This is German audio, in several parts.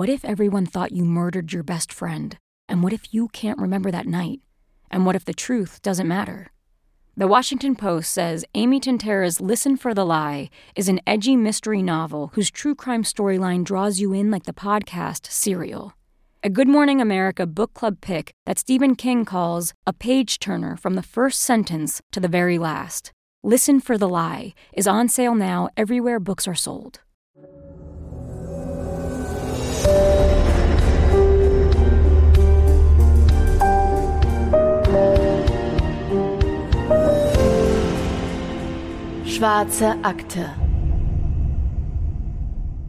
What if everyone thought you murdered your best friend? And what if you can't remember that night? And what if the truth doesn't matter? The Washington Post says Amy Tintera's Listen for the Lie is an edgy mystery novel whose true crime storyline draws you in like the podcast Serial. A Good Morning America book club pick that Stephen King calls a page turner from the first sentence to the very last. Listen for the Lie is on sale now everywhere books are sold. Schwarze Akte.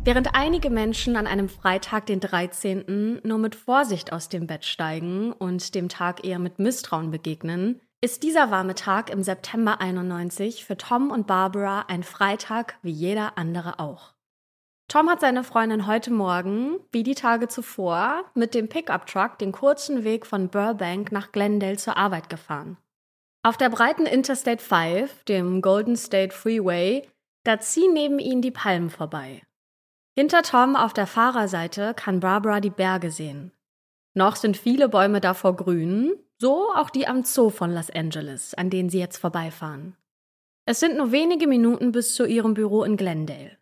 Während einige Menschen an einem Freitag, den 13., nur mit Vorsicht aus dem Bett steigen und dem Tag eher mit Misstrauen begegnen, ist dieser warme Tag im September 91 für Tom und Barbara ein Freitag wie jeder andere auch. Tom hat seine Freundin heute Morgen, wie die Tage zuvor, mit dem Pickup-Truck den kurzen Weg von Burbank nach Glendale zur Arbeit gefahren. Auf der breiten Interstate 5, dem Golden State Freeway, da ziehen neben ihnen die Palmen vorbei. Hinter Tom auf der Fahrerseite kann Barbara die Berge sehen. Noch sind viele Bäume davor grün, so auch die am Zoo von Los Angeles, an denen sie jetzt vorbeifahren. Es sind nur wenige Minuten bis zu ihrem Büro in Glendale.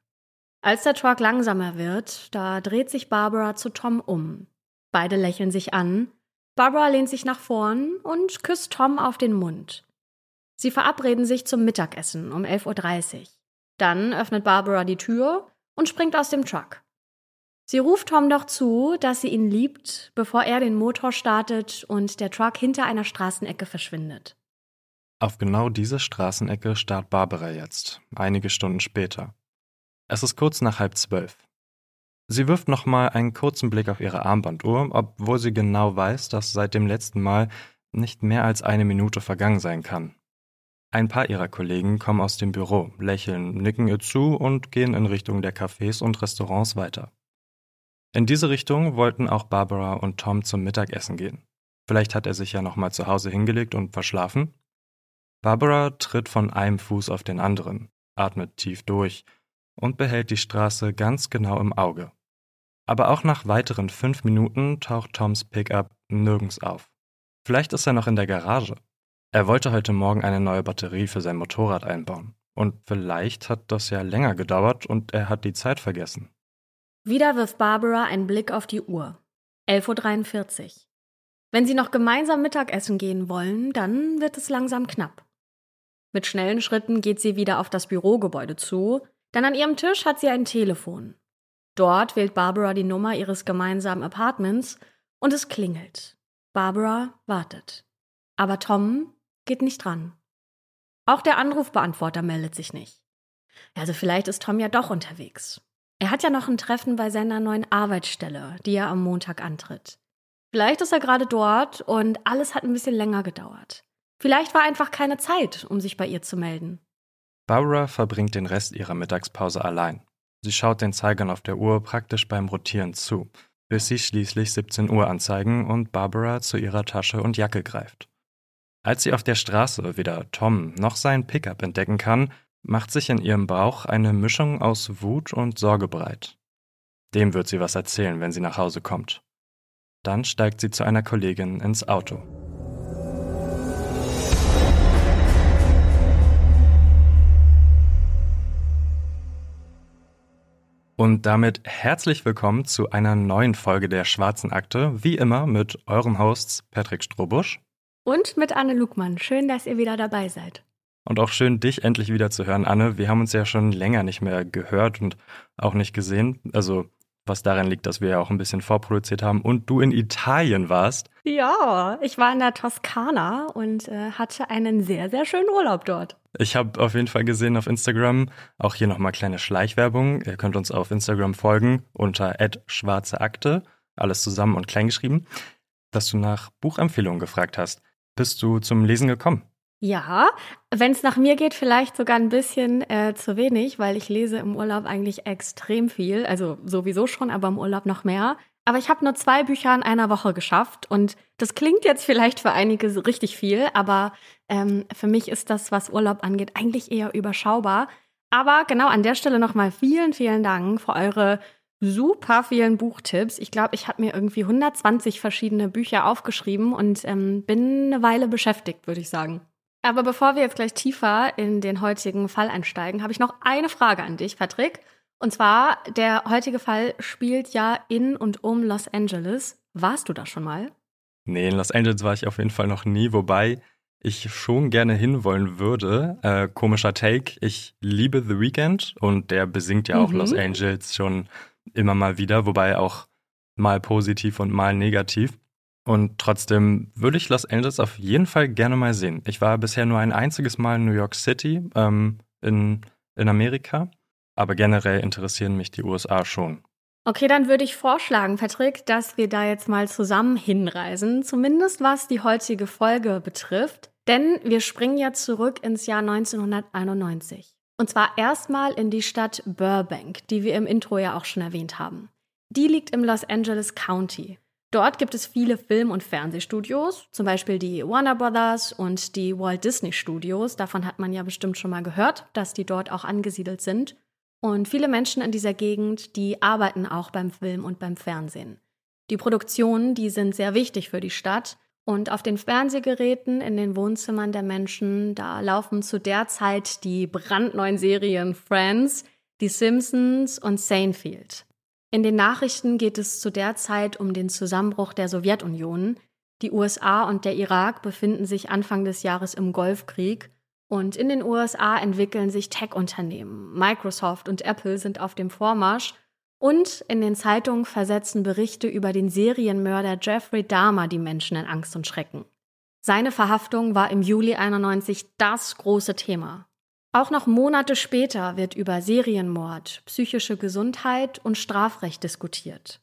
Als der Truck langsamer wird, da dreht sich Barbara zu Tom um. Beide lächeln sich an Barbara lehnt sich nach vorn und küsst Tom auf den Mund. Sie verabreden sich zum Mittagessen um 11.30 Uhr. Dann öffnet Barbara die Tür und springt aus dem Truck. Sie ruft Tom doch zu, dass sie ihn liebt, bevor er den Motor startet und der Truck hinter einer Straßenecke verschwindet. Auf genau diese Straßenecke starrt Barbara jetzt, einige Stunden später. Es ist kurz nach halb zwölf. Sie wirft nochmal einen kurzen Blick auf ihre Armbanduhr, obwohl sie genau weiß, dass seit dem letzten Mal nicht mehr als eine Minute vergangen sein kann. Ein paar ihrer Kollegen kommen aus dem Büro, lächeln, nicken ihr zu und gehen in Richtung der Cafés und Restaurants weiter. In diese Richtung wollten auch Barbara und Tom zum Mittagessen gehen. Vielleicht hat er sich ja nochmal zu Hause hingelegt und verschlafen? Barbara tritt von einem Fuß auf den anderen, atmet tief durch und behält die Straße ganz genau im Auge. Aber auch nach weiteren fünf Minuten taucht Toms Pickup nirgends auf. Vielleicht ist er noch in der Garage. Er wollte heute Morgen eine neue Batterie für sein Motorrad einbauen. Und vielleicht hat das ja länger gedauert und er hat die Zeit vergessen. Wieder wirft Barbara einen Blick auf die Uhr. 11.43 Uhr. Wenn sie noch gemeinsam Mittagessen gehen wollen, dann wird es langsam knapp. Mit schnellen Schritten geht sie wieder auf das Bürogebäude zu, denn an ihrem Tisch hat sie ein Telefon. Dort wählt Barbara die Nummer ihres gemeinsamen Apartments und es klingelt. Barbara wartet. Aber Tom geht nicht dran. Auch der Anrufbeantworter meldet sich nicht. Also vielleicht ist Tom ja doch unterwegs. Er hat ja noch ein Treffen bei seiner neuen Arbeitsstelle, die er am Montag antritt. Vielleicht ist er gerade dort und alles hat ein bisschen länger gedauert. Vielleicht war einfach keine Zeit, um sich bei ihr zu melden. Barbara verbringt den Rest ihrer Mittagspause allein. Sie schaut den Zeigern auf der Uhr praktisch beim Rotieren zu, bis sie schließlich 17 Uhr anzeigen und Barbara zu ihrer Tasche und Jacke greift. Als sie auf der Straße weder Tom noch seinen Pickup entdecken kann, macht sich in ihrem Bauch eine Mischung aus Wut und Sorge breit. Dem wird sie was erzählen, wenn sie nach Hause kommt. Dann steigt sie zu einer Kollegin ins Auto. Und damit herzlich willkommen zu einer neuen Folge der Schwarzen Akte, wie immer mit euren Hosts Patrick Strobusch und mit Anne Lugmann. Schön, dass ihr wieder dabei seid. Und auch schön, dich endlich wieder zu hören, Anne. Wir haben uns ja schon länger nicht mehr gehört und auch nicht gesehen. Also was daran liegt, dass wir ja auch ein bisschen vorproduziert haben und du in Italien warst. Ja, ich war in der Toskana und äh, hatte einen sehr, sehr schönen Urlaub dort. Ich habe auf jeden Fall gesehen auf Instagram, auch hier nochmal kleine Schleichwerbung. Ihr könnt uns auf Instagram folgen unter schwarzeakte, alles zusammen und kleingeschrieben, dass du nach Buchempfehlungen gefragt hast. Bist du zum Lesen gekommen? Ja, wenn es nach mir geht, vielleicht sogar ein bisschen äh, zu wenig, weil ich lese im Urlaub eigentlich extrem viel. Also sowieso schon, aber im Urlaub noch mehr. Aber ich habe nur zwei Bücher in einer Woche geschafft und das klingt jetzt vielleicht für einige richtig viel, aber ähm, für mich ist das, was Urlaub angeht, eigentlich eher überschaubar. Aber genau an der Stelle nochmal vielen, vielen Dank für eure super vielen Buchtipps. Ich glaube, ich habe mir irgendwie 120 verschiedene Bücher aufgeschrieben und ähm, bin eine Weile beschäftigt, würde ich sagen. Aber bevor wir jetzt gleich tiefer in den heutigen Fall einsteigen, habe ich noch eine Frage an dich, Patrick. Und zwar, der heutige Fall spielt ja in und um Los Angeles. Warst du da schon mal? Nee, in Los Angeles war ich auf jeden Fall noch nie, wobei ich schon gerne hinwollen würde. Äh, komischer Take. Ich liebe The Weeknd und der besingt ja auch mhm. Los Angeles schon immer mal wieder, wobei auch mal positiv und mal negativ. Und trotzdem würde ich Los Angeles auf jeden Fall gerne mal sehen. Ich war bisher nur ein einziges Mal in New York City ähm, in, in Amerika, aber generell interessieren mich die USA schon. Okay, dann würde ich vorschlagen, Patrick, dass wir da jetzt mal zusammen hinreisen, zumindest was die heutige Folge betrifft. Denn wir springen ja zurück ins Jahr 1991. Und zwar erstmal in die Stadt Burbank, die wir im Intro ja auch schon erwähnt haben. Die liegt im Los Angeles County. Dort gibt es viele Film- und Fernsehstudios, zum Beispiel die Warner Brothers und die Walt Disney Studios. Davon hat man ja bestimmt schon mal gehört, dass die dort auch angesiedelt sind. Und viele Menschen in dieser Gegend, die arbeiten auch beim Film und beim Fernsehen. Die Produktionen, die sind sehr wichtig für die Stadt. Und auf den Fernsehgeräten in den Wohnzimmern der Menschen, da laufen zu der Zeit die brandneuen Serien Friends, Die Simpsons und Seinfeld. In den Nachrichten geht es zu der Zeit um den Zusammenbruch der Sowjetunion. Die USA und der Irak befinden sich Anfang des Jahres im Golfkrieg und in den USA entwickeln sich Tech-Unternehmen. Microsoft und Apple sind auf dem Vormarsch. Und in den Zeitungen versetzen Berichte über den Serienmörder Jeffrey Dahmer die Menschen in Angst und Schrecken. Seine Verhaftung war im Juli 91 das große Thema. Auch noch Monate später wird über Serienmord, psychische Gesundheit und Strafrecht diskutiert.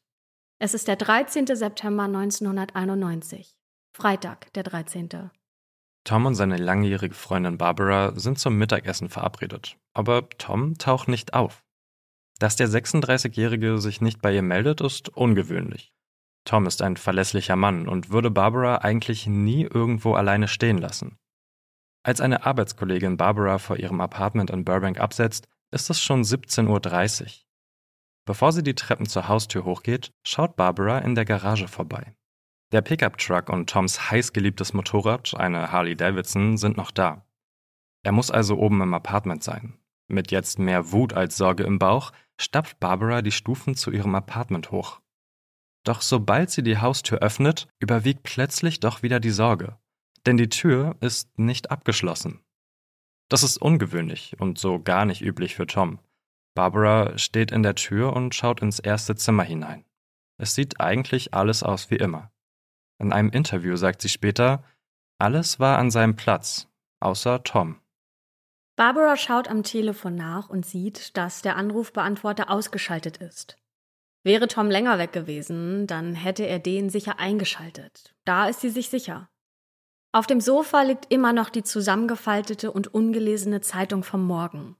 Es ist der 13. September 1991. Freitag, der 13. Tom und seine langjährige Freundin Barbara sind zum Mittagessen verabredet, aber Tom taucht nicht auf. Dass der 36-Jährige sich nicht bei ihr meldet, ist ungewöhnlich. Tom ist ein verlässlicher Mann und würde Barbara eigentlich nie irgendwo alleine stehen lassen. Als eine Arbeitskollegin Barbara vor ihrem Apartment in Burbank absetzt, ist es schon 17.30 Uhr. Bevor sie die Treppen zur Haustür hochgeht, schaut Barbara in der Garage vorbei. Der Pickup-Truck und Toms heißgeliebtes Motorrad, eine Harley Davidson, sind noch da. Er muss also oben im Apartment sein. Mit jetzt mehr Wut als Sorge im Bauch stapft Barbara die Stufen zu ihrem Apartment hoch. Doch sobald sie die Haustür öffnet, überwiegt plötzlich doch wieder die Sorge. Denn die Tür ist nicht abgeschlossen. Das ist ungewöhnlich und so gar nicht üblich für Tom. Barbara steht in der Tür und schaut ins erste Zimmer hinein. Es sieht eigentlich alles aus wie immer. In einem Interview sagt sie später, alles war an seinem Platz, außer Tom. Barbara schaut am Telefon nach und sieht, dass der Anrufbeantworter ausgeschaltet ist. Wäre Tom länger weg gewesen, dann hätte er den sicher eingeschaltet. Da ist sie sich sicher. Auf dem Sofa liegt immer noch die zusammengefaltete und ungelesene Zeitung vom Morgen.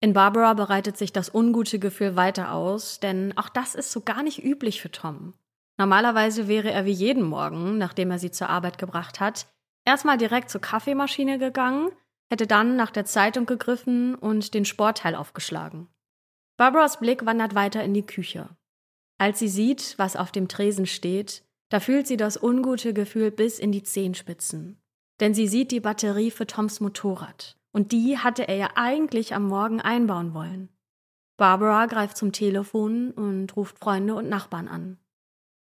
In Barbara bereitet sich das ungute Gefühl weiter aus, denn auch das ist so gar nicht üblich für Tom. Normalerweise wäre er wie jeden Morgen, nachdem er sie zur Arbeit gebracht hat, erstmal direkt zur Kaffeemaschine gegangen, hätte dann nach der Zeitung gegriffen und den Sportteil aufgeschlagen. Barbaras Blick wandert weiter in die Küche. Als sie sieht, was auf dem Tresen steht, da fühlt sie das ungute Gefühl bis in die Zehenspitzen. Denn sie sieht die Batterie für Toms Motorrad. Und die hatte er ja eigentlich am Morgen einbauen wollen. Barbara greift zum Telefon und ruft Freunde und Nachbarn an.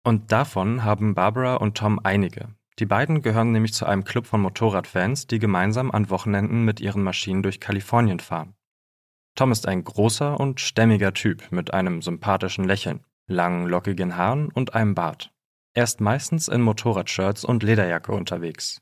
Und davon haben Barbara und Tom einige. Die beiden gehören nämlich zu einem Club von Motorradfans, die gemeinsam an Wochenenden mit ihren Maschinen durch Kalifornien fahren. Tom ist ein großer und stämmiger Typ mit einem sympathischen Lächeln, langen, lockigen Haaren und einem Bart. Er ist meistens in Motorradshirts und Lederjacke unterwegs.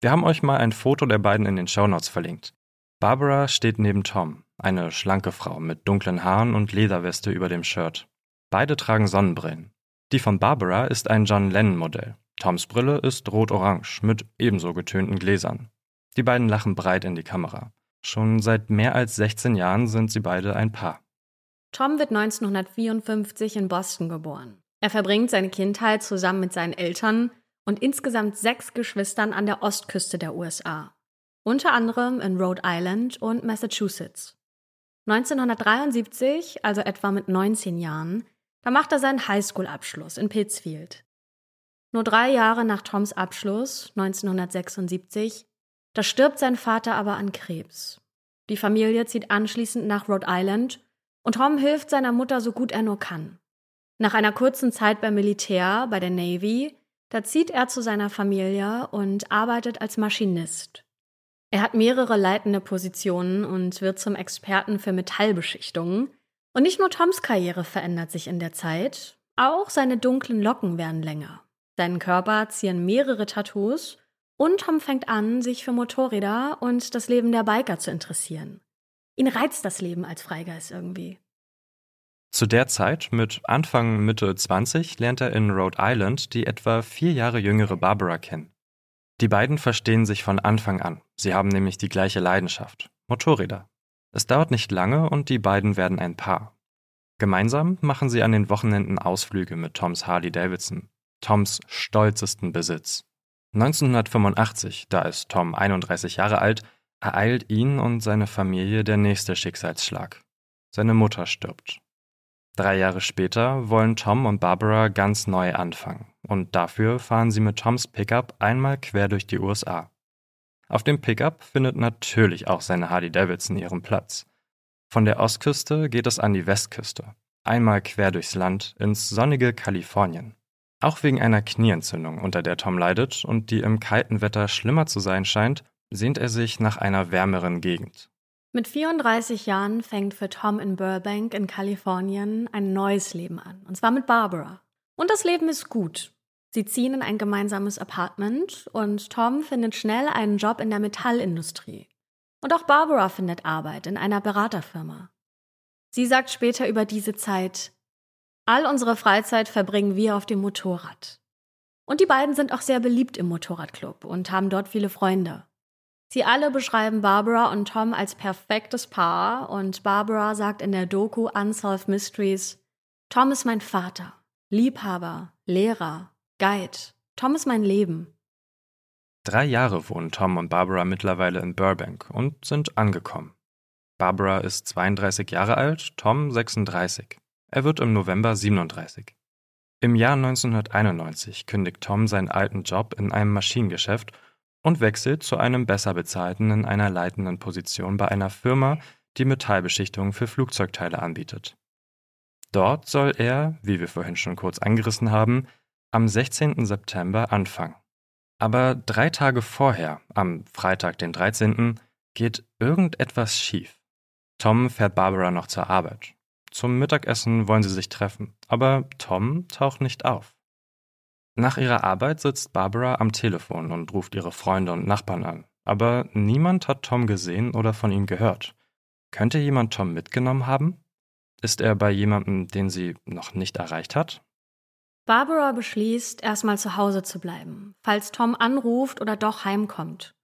Wir haben euch mal ein Foto der beiden in den Shownotes verlinkt. Barbara steht neben Tom, eine schlanke Frau mit dunklen Haaren und Lederweste über dem Shirt. Beide tragen Sonnenbrillen. Die von Barbara ist ein John Lennon-Modell. Toms Brille ist rot-orange mit ebenso getönten Gläsern. Die beiden lachen breit in die Kamera. Schon seit mehr als 16 Jahren sind sie beide ein Paar. Tom wird 1954 in Boston geboren. Er verbringt seine Kindheit zusammen mit seinen Eltern und insgesamt sechs Geschwistern an der Ostküste der USA. Unter anderem in Rhode Island und Massachusetts. 1973, also etwa mit 19 Jahren, Da macht er seinen Highschool-Abschluss in Pittsfield. Nur drei Jahre nach Toms Abschluss, 1976, da stirbt sein Vater aber an Krebs. Die Familie zieht anschließend nach Rhode Island und Tom hilft seiner Mutter so gut er nur kann. Nach einer kurzen Zeit beim Militär, bei der Navy, da zieht er zu seiner Familie und arbeitet als Maschinist. Er hat mehrere leitende Positionen und wird zum Experten für Metallbeschichtungen. Und nicht nur Toms Karriere verändert sich in der Zeit, auch seine dunklen Locken werden länger. Seinen Körper zieren mehrere Tattoos und Tom fängt an, sich für Motorräder und das Leben der Biker zu interessieren. Ihn reizt das Leben als Freigeist irgendwie. Zu der Zeit, mit Anfang Mitte 20, lernt er in Rhode Island die etwa vier Jahre jüngere Barbara kennen. Die beiden verstehen sich von Anfang an. Sie haben nämlich die gleiche Leidenschaft. Motorräder. Es dauert nicht lange und die beiden werden ein Paar. Gemeinsam machen sie an den Wochenenden Ausflüge mit Toms Harley Davidson, Toms stolzesten Besitz. 1985, da ist Tom 31 Jahre alt, ereilt ihn und seine Familie der nächste Schicksalsschlag. Seine Mutter stirbt. Drei Jahre später wollen Tom und Barbara ganz neu anfangen und dafür fahren sie mit Toms Pickup einmal quer durch die USA. Auf dem Pickup findet natürlich auch seine Harley Davidson ihren Platz. Von der Ostküste geht es an die Westküste, einmal quer durchs Land ins sonnige Kalifornien. Auch wegen einer Knieentzündung, unter der Tom leidet und die im kalten Wetter schlimmer zu sein scheint, sehnt er sich nach einer wärmeren Gegend. Mit 34 Jahren fängt für Tom in Burbank in Kalifornien ein neues Leben an, und zwar mit Barbara. Und das Leben ist gut. Sie ziehen in ein gemeinsames Apartment und Tom findet schnell einen Job in der Metallindustrie. Und auch Barbara findet Arbeit in einer Beraterfirma. Sie sagt später über diese Zeit, all unsere Freizeit verbringen wir auf dem Motorrad. Und die beiden sind auch sehr beliebt im Motorradclub und haben dort viele Freunde. Sie alle beschreiben Barbara und Tom als perfektes Paar und Barbara sagt in der Doku Unsolved Mysteries, Tom ist mein Vater, Liebhaber, Lehrer, Guide. Tom ist mein Leben. Drei Jahre wohnen Tom und Barbara mittlerweile in Burbank und sind angekommen. Barbara ist 32 Jahre alt, Tom 36. Er wird im November 37. Im Jahr 1991 kündigt Tom seinen alten Job in einem Maschinengeschäft und wechselt zu einem besser bezahlten in einer leitenden Position bei einer Firma, die Metallbeschichtung für Flugzeugteile anbietet. Dort soll er, wie wir vorhin schon kurz angerissen haben, am 16. September anfangen. Aber drei Tage vorher, am Freitag, den 13., geht irgendetwas schief. Tom fährt Barbara noch zur Arbeit. Zum Mittagessen wollen sie sich treffen, aber Tom taucht nicht auf. Nach ihrer Arbeit sitzt Barbara am Telefon und ruft ihre Freunde und Nachbarn an. Aber niemand hat Tom gesehen oder von ihm gehört. Könnte jemand Tom mitgenommen haben? Ist er bei jemandem, den sie noch nicht erreicht hat? Barbara beschließt, erstmal zu Hause zu bleiben, falls Tom anruft oder doch heimkommt.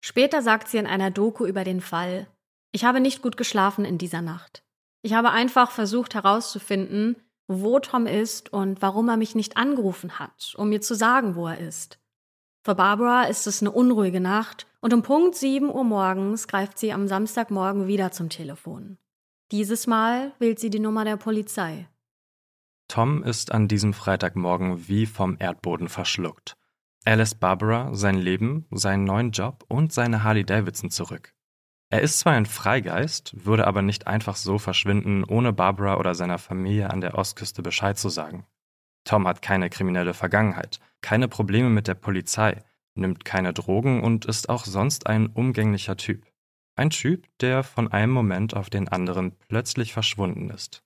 Später sagt sie in einer Doku über den Fall, ich habe nicht gut geschlafen in dieser Nacht. Ich habe einfach versucht herauszufinden, wo Tom ist und warum er mich nicht angerufen hat, um mir zu sagen, wo er ist. Für Barbara ist es eine unruhige Nacht und um Punkt 7 Uhr morgens greift sie am Samstagmorgen wieder zum Telefon. Dieses Mal wählt sie die Nummer der Polizei. Tom ist an diesem Freitagmorgen wie vom Erdboden verschluckt. Er lässt Barbara sein Leben, seinen neuen Job und seine Harley Davidson zurück. Er ist zwar ein Freigeist, würde aber nicht einfach so verschwinden, ohne Barbara oder seiner Familie an der Ostküste Bescheid zu sagen. Tom hat keine kriminelle Vergangenheit, keine Probleme mit der Polizei, nimmt keine Drogen und ist auch sonst ein umgänglicher Typ. Ein Typ, der von einem Moment auf den anderen plötzlich verschwunden ist.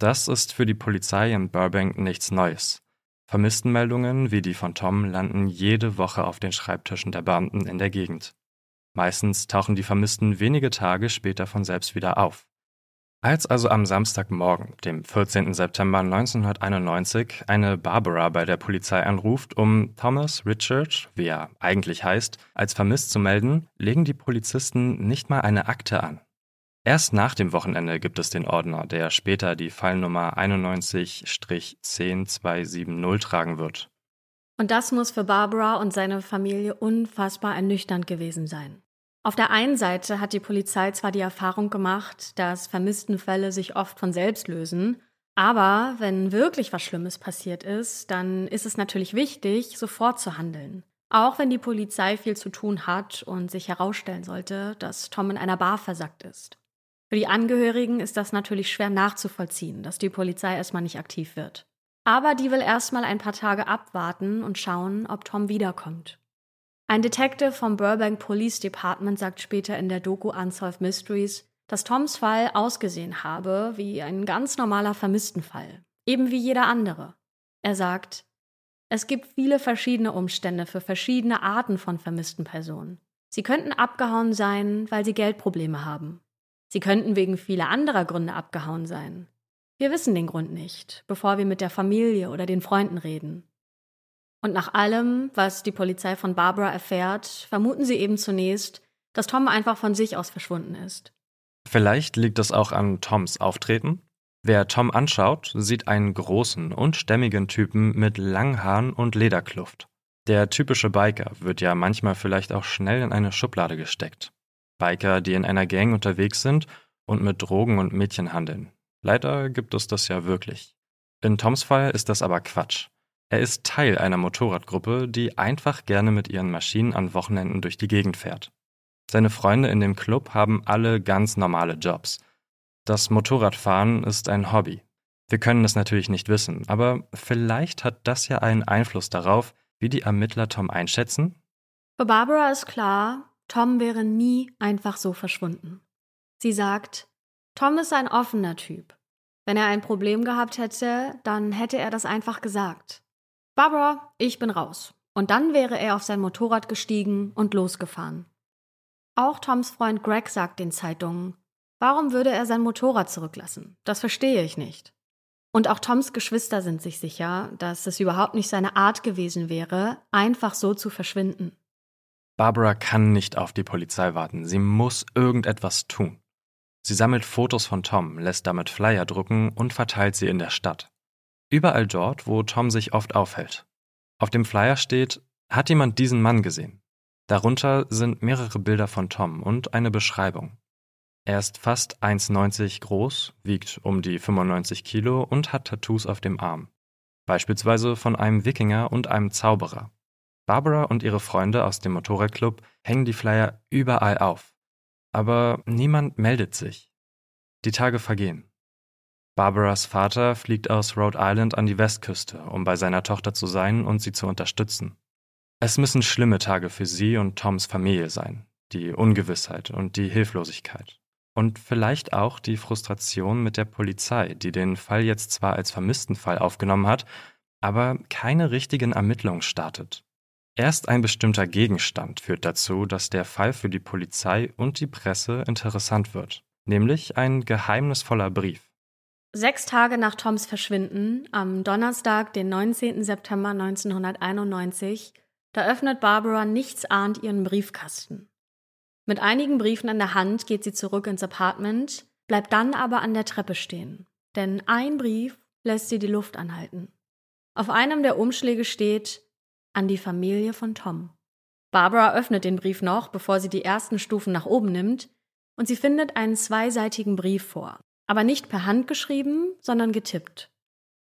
Das ist für die Polizei in Burbank nichts Neues. Vermisstenmeldungen wie die von Tom landen jede Woche auf den Schreibtischen der Beamten in der Gegend. Meistens tauchen die Vermissten wenige Tage später von selbst wieder auf. Als also am Samstagmorgen, dem 14. September 1991, eine Barbara bei der Polizei anruft, um Thomas Richard, wie er eigentlich heißt, als vermisst zu melden, legen die Polizisten nicht mal eine Akte an. Erst nach dem Wochenende gibt es den Ordner, der später die Fallnummer 91-10270 tragen wird. Und das muss für Barbara und seine Familie unfassbar ernüchternd gewesen sein. Auf der einen Seite hat die Polizei zwar die Erfahrung gemacht, dass Vermisstenfälle sich oft von selbst lösen, Aber wenn wirklich was Schlimmes passiert ist, dann ist es natürlich wichtig, sofort zu handeln. Auch wenn die Polizei viel zu tun hat und sich herausstellen sollte, dass Tom in einer Bar versackt ist. Für die Angehörigen ist das natürlich schwer nachzuvollziehen, dass die Polizei erstmal nicht aktiv wird. Aber die will erstmal ein paar Tage abwarten und schauen, ob Tom wiederkommt. Ein Detective vom Burbank Police Department sagt später in der Doku Unsolved Mysteries, dass Toms Fall ausgesehen habe wie ein ganz normaler Vermisstenfall, eben wie jeder andere. Er sagt, es gibt viele verschiedene Umstände für verschiedene Arten von vermissten Personen. Sie könnten abgehauen sein, weil sie Geldprobleme haben. Sie könnten wegen vieler anderer Gründe abgehauen sein. Wir wissen den Grund nicht, bevor wir mit der Familie oder den Freunden reden. Und nach allem, was die Polizei von Barbara erfährt, vermuten sie eben zunächst, dass Tom einfach von sich aus verschwunden ist. Vielleicht liegt es auch an Toms Auftreten. Wer Tom anschaut, sieht einen großen und stämmigen Typen mit langen Haaren und Lederkluft. Der typische Biker wird ja manchmal vielleicht auch schnell in eine Schublade gesteckt. Biker, die in einer Gang unterwegs sind und mit Drogen und Mädchen handeln. Leider gibt es das ja wirklich. In Toms Fall ist das aber Quatsch. Er ist Teil einer Motorradgruppe, die einfach gerne mit ihren Maschinen an Wochenenden durch die Gegend fährt. Seine Freunde in dem Club haben alle ganz normale Jobs. Das Motorradfahren ist ein Hobby. Wir können es natürlich nicht wissen, aber vielleicht hat das ja einen Einfluss darauf, wie die Ermittler Tom einschätzen? Für Barbara ist klar, Tom wäre nie einfach so verschwunden. Sie sagt, Tom ist ein offener Typ. Wenn er ein Problem gehabt hätte, dann hätte er das einfach gesagt. Barbara, ich bin raus. Und dann wäre er auf sein Motorrad gestiegen und losgefahren. Auch Toms Freund Greg sagt den Zeitungen, warum würde er sein Motorrad zurücklassen? Das verstehe ich nicht. Und auch Toms Geschwister sind sich sicher, dass es überhaupt nicht seine Art gewesen wäre, einfach so zu verschwinden. Barbara kann nicht auf die Polizei warten. Sie muss irgendetwas tun. Sie sammelt Fotos von Tom, lässt damit Flyer drucken und verteilt sie in der Stadt. Überall dort, wo Tom sich oft aufhält. Auf dem Flyer steht, hat jemand diesen Mann gesehen? Darunter sind mehrere Bilder von Tom und eine Beschreibung. Er ist fast 1,90 groß, wiegt um die 95 Kilo und hat Tattoos auf dem Arm. Beispielsweise von einem Wikinger und einem Zauberer. Barbara und ihre Freunde aus dem Motorradclub hängen die Flyer überall auf. Aber niemand meldet sich. Die Tage vergehen. Barbaras Vater fliegt aus Rhode Island an die Westküste, um bei seiner Tochter zu sein und sie zu unterstützen. Es müssen schlimme Tage für sie und Toms Familie sein, die Ungewissheit und die Hilflosigkeit. Und vielleicht auch die Frustration mit der Polizei, die den Fall jetzt zwar als vermissten Fall aufgenommen hat, aber keine richtigen Ermittlungen startet. Erst ein bestimmter Gegenstand führt dazu, dass der Fall für die Polizei und die Presse interessant wird, nämlich ein geheimnisvoller Brief. Sechs Tage nach Toms Verschwinden, am Donnerstag, den 19. September 1991, da öffnet Barbara nichtsahnd ihren Briefkasten. Mit einigen Briefen in der Hand geht sie zurück ins Apartment, bleibt dann aber an der Treppe stehen. Denn ein Brief lässt sie die Luft anhalten. Auf einem der Umschläge steht an die Familie von Tom. Barbara öffnet den Brief noch, bevor sie die ersten Stufen nach oben nimmt, und sie findet einen zweiseitigen Brief vor aber nicht per Hand geschrieben, sondern getippt.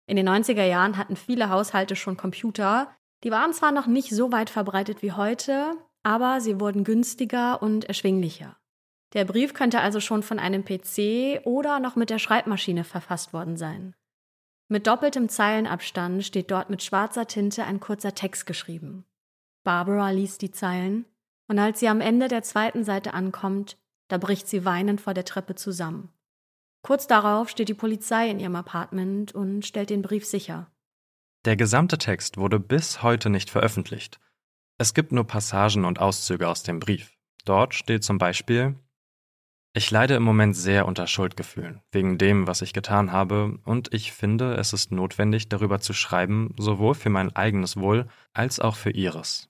In den 90er Jahren hatten viele Haushalte schon Computer, die waren zwar noch nicht so weit verbreitet wie heute, aber sie wurden günstiger und erschwinglicher. Der Brief könnte also schon von einem PC oder noch mit der Schreibmaschine verfasst worden sein. Mit doppeltem Zeilenabstand steht dort mit schwarzer Tinte ein kurzer Text geschrieben. Barbara liest die Zeilen, und als sie am Ende der zweiten Seite ankommt, da bricht sie weinend vor der Treppe zusammen. Kurz darauf steht die Polizei in ihrem Apartment und stellt den Brief sicher. Der gesamte Text wurde bis heute nicht veröffentlicht. Es gibt nur Passagen und Auszüge aus dem Brief. Dort steht zum Beispiel Ich leide im Moment sehr unter Schuldgefühlen, wegen dem, was ich getan habe, und ich finde, es ist notwendig, darüber zu schreiben, sowohl für mein eigenes Wohl als auch für Ihres.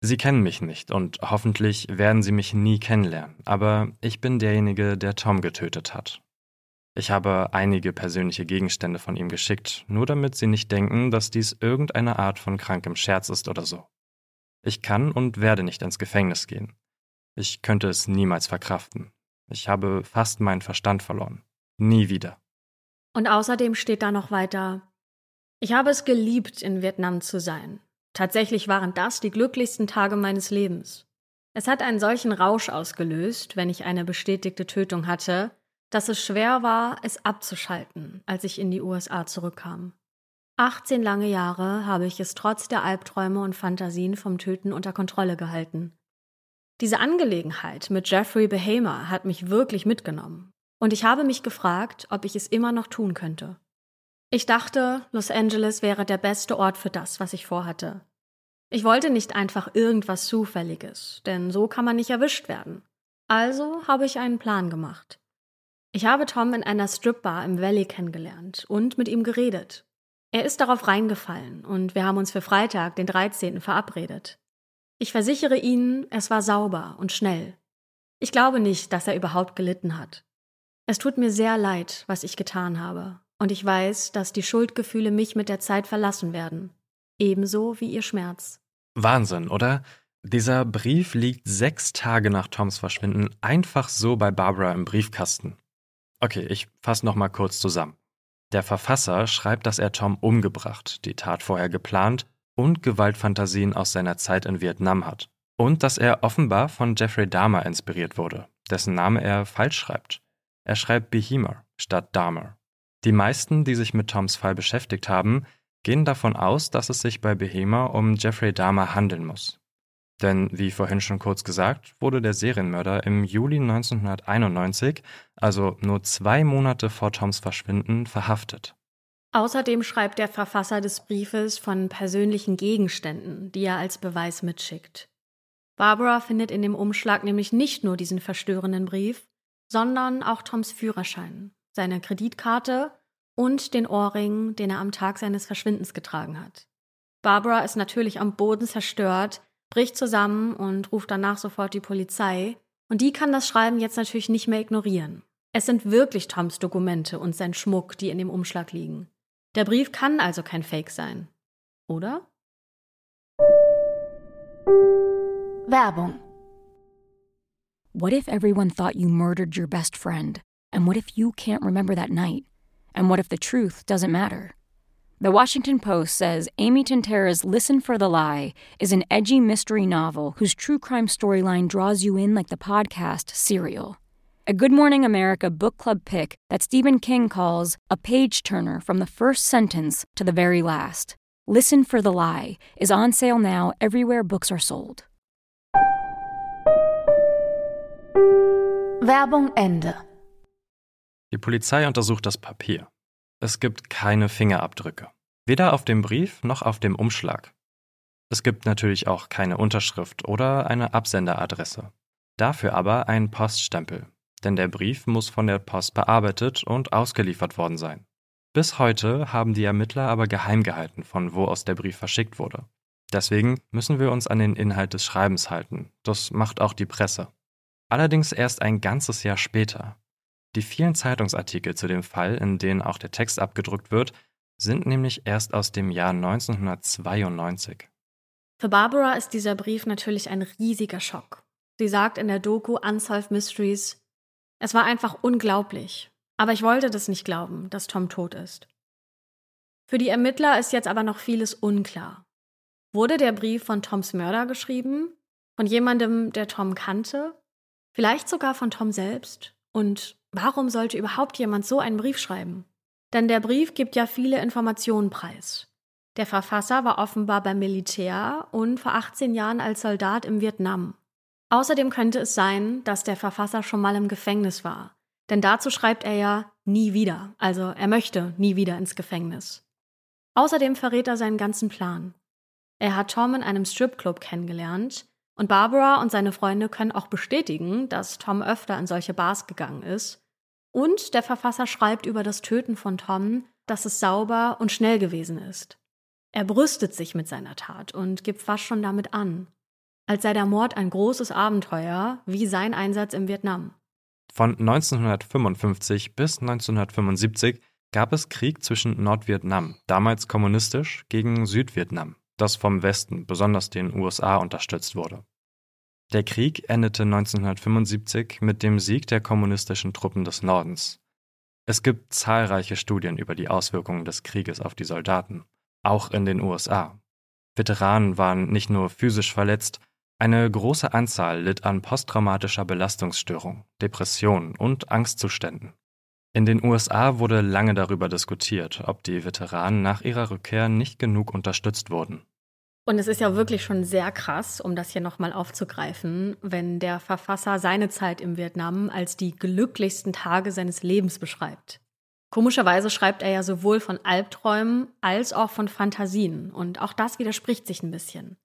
Sie kennen mich nicht und hoffentlich werden Sie mich nie kennenlernen, aber ich bin derjenige, der Tom getötet hat. Ich habe einige persönliche Gegenstände von ihm geschickt, nur damit Sie nicht denken, dass dies irgendeine Art von krankem Scherz ist oder so. Ich kann und werde nicht ins Gefängnis gehen. Ich könnte es niemals verkraften. Ich habe fast meinen Verstand verloren. Nie wieder. Und außerdem steht da noch weiter, ich habe es geliebt, in Vietnam zu sein. Tatsächlich waren das die glücklichsten Tage meines Lebens. Es hat einen solchen Rausch ausgelöst, wenn ich eine bestätigte Tötung hatte, dass es schwer war, es abzuschalten, als ich in die USA zurückkam. 18 lange Jahre habe ich es trotz der Albträume und Fantasien vom Töten unter Kontrolle gehalten. Diese Angelegenheit mit Jeffrey Behamer hat mich wirklich mitgenommen. Und ich habe mich gefragt, ob ich es immer noch tun könnte. Ich dachte, Los Angeles wäre der beste Ort für das, was ich vorhatte. Ich wollte nicht einfach irgendwas Zufälliges, denn so kann man nicht erwischt werden. Also habe ich einen Plan gemacht. Ich habe Tom in einer Stripbar im Valley kennengelernt und mit ihm geredet. Er ist darauf reingefallen und wir haben uns für Freitag, den 13. verabredet. Ich versichere Ihnen, es war sauber und schnell. Ich glaube nicht, dass er überhaupt gelitten hat. Es tut mir sehr leid, was ich getan habe, und ich weiß, dass die Schuldgefühle mich mit der Zeit verlassen werden, ebenso wie ihr Schmerz. Wahnsinn, oder? Dieser Brief liegt sechs Tage nach Toms Verschwinden einfach so bei Barbara im Briefkasten. Okay, ich fasse nochmal kurz zusammen. Der Verfasser schreibt, dass er Tom umgebracht, die Tat vorher geplant und Gewaltfantasien aus seiner Zeit in Vietnam hat. Und dass er offenbar von Jeffrey Dahmer inspiriert wurde, dessen Name er falsch schreibt. Er schreibt Behemer statt Dahmer. Die meisten, die sich mit Toms Fall beschäftigt haben, gehen davon aus, dass es sich bei Behemer um Jeffrey Dahmer handeln muss. Denn, wie vorhin schon kurz gesagt, wurde der Serienmörder im Juli 1991, also nur zwei Monate vor Toms Verschwinden, verhaftet. Außerdem schreibt der Verfasser des Briefes von persönlichen Gegenständen, die er als Beweis mitschickt. Barbara findet in dem Umschlag nämlich nicht nur diesen verstörenden Brief, sondern auch Toms Führerschein, seine Kreditkarte und den Ohrring, den er am Tag seines Verschwindens getragen hat. Barbara ist natürlich am Boden zerstört, bricht zusammen und ruft danach sofort die Polizei. Und die kann das Schreiben jetzt natürlich nicht mehr ignorieren. Es sind wirklich Toms Dokumente und sein Schmuck, die in dem Umschlag liegen. Der Brief kann also kein Fake sein. Oder? Werbung. What if everyone thought you murdered your best friend? And what if you can't remember that night? And what if the truth doesn't matter? The Washington Post says Amy Tintera's Listen for the Lie is an edgy mystery novel whose true crime storyline draws you in like the podcast Serial. A Good Morning America book club pick that Stephen King calls a page turner from the first sentence to the very last. Listen for the Lie is on sale now everywhere books are sold. Werbung Ende. Die Polizei untersucht das Papier. Es gibt keine Fingerabdrücke. Weder auf dem Brief noch auf dem Umschlag. Es gibt natürlich auch keine Unterschrift oder eine Absenderadresse. Dafür aber ein Poststempel, denn der Brief muss von der Post bearbeitet und ausgeliefert worden sein. Bis heute haben die Ermittler aber geheim gehalten, von wo aus der Brief verschickt wurde. Deswegen müssen wir uns an den Inhalt des Schreibens halten. Das macht auch die Presse. Allerdings erst ein ganzes Jahr später, die vielen Zeitungsartikel zu dem Fall, in denen auch der Text abgedruckt wird, sind nämlich erst aus dem Jahr 1992. Für Barbara ist dieser Brief natürlich ein riesiger Schock. Sie sagt in der Doku Unsolved Mysteries, es war einfach unglaublich, aber ich wollte das nicht glauben, dass Tom tot ist. Für die Ermittler ist jetzt aber noch vieles unklar. Wurde der Brief von Toms Mörder geschrieben? Von jemandem, der Tom kannte? Vielleicht sogar von Tom selbst? Und Warum sollte überhaupt jemand so einen Brief schreiben? Denn der Brief gibt ja viele Informationen preis. Der Verfasser war offenbar beim Militär und vor 18 Jahren als Soldat im Vietnam. Außerdem könnte es sein, dass der Verfasser schon mal im Gefängnis war. Denn dazu schreibt er ja nie wieder, also er möchte nie wieder ins Gefängnis. Außerdem verrät er seinen ganzen Plan. Er hat Tom in einem Stripclub kennengelernt und Barbara und seine Freunde können auch bestätigen, dass Tom öfter in solche Bars gegangen ist und der Verfasser schreibt über das Töten von Tom, dass es sauber und schnell gewesen ist. Er brüstet sich mit seiner Tat und gibt fast schon damit an, als sei der Mord ein großes Abenteuer wie sein Einsatz im Vietnam. Von 1955 bis 1975 gab es Krieg zwischen Nordvietnam, damals kommunistisch, gegen Südvietnam, das vom Westen, besonders den USA, unterstützt wurde. Der Krieg endete 1975 mit dem Sieg der kommunistischen Truppen des Nordens. Es gibt zahlreiche Studien über die Auswirkungen des Krieges auf die Soldaten, auch in den USA. Veteranen waren nicht nur physisch verletzt, eine große Anzahl litt an posttraumatischer Belastungsstörung, Depressionen und Angstzuständen. In den USA wurde lange darüber diskutiert, ob die Veteranen nach ihrer Rückkehr nicht genug unterstützt wurden. Und es ist ja wirklich schon sehr krass, um das hier nochmal aufzugreifen, wenn der Verfasser seine Zeit im Vietnam als die glücklichsten Tage seines Lebens beschreibt. Komischerweise schreibt er ja sowohl von Albträumen als auch von Fantasien, und auch das widerspricht sich ein bisschen.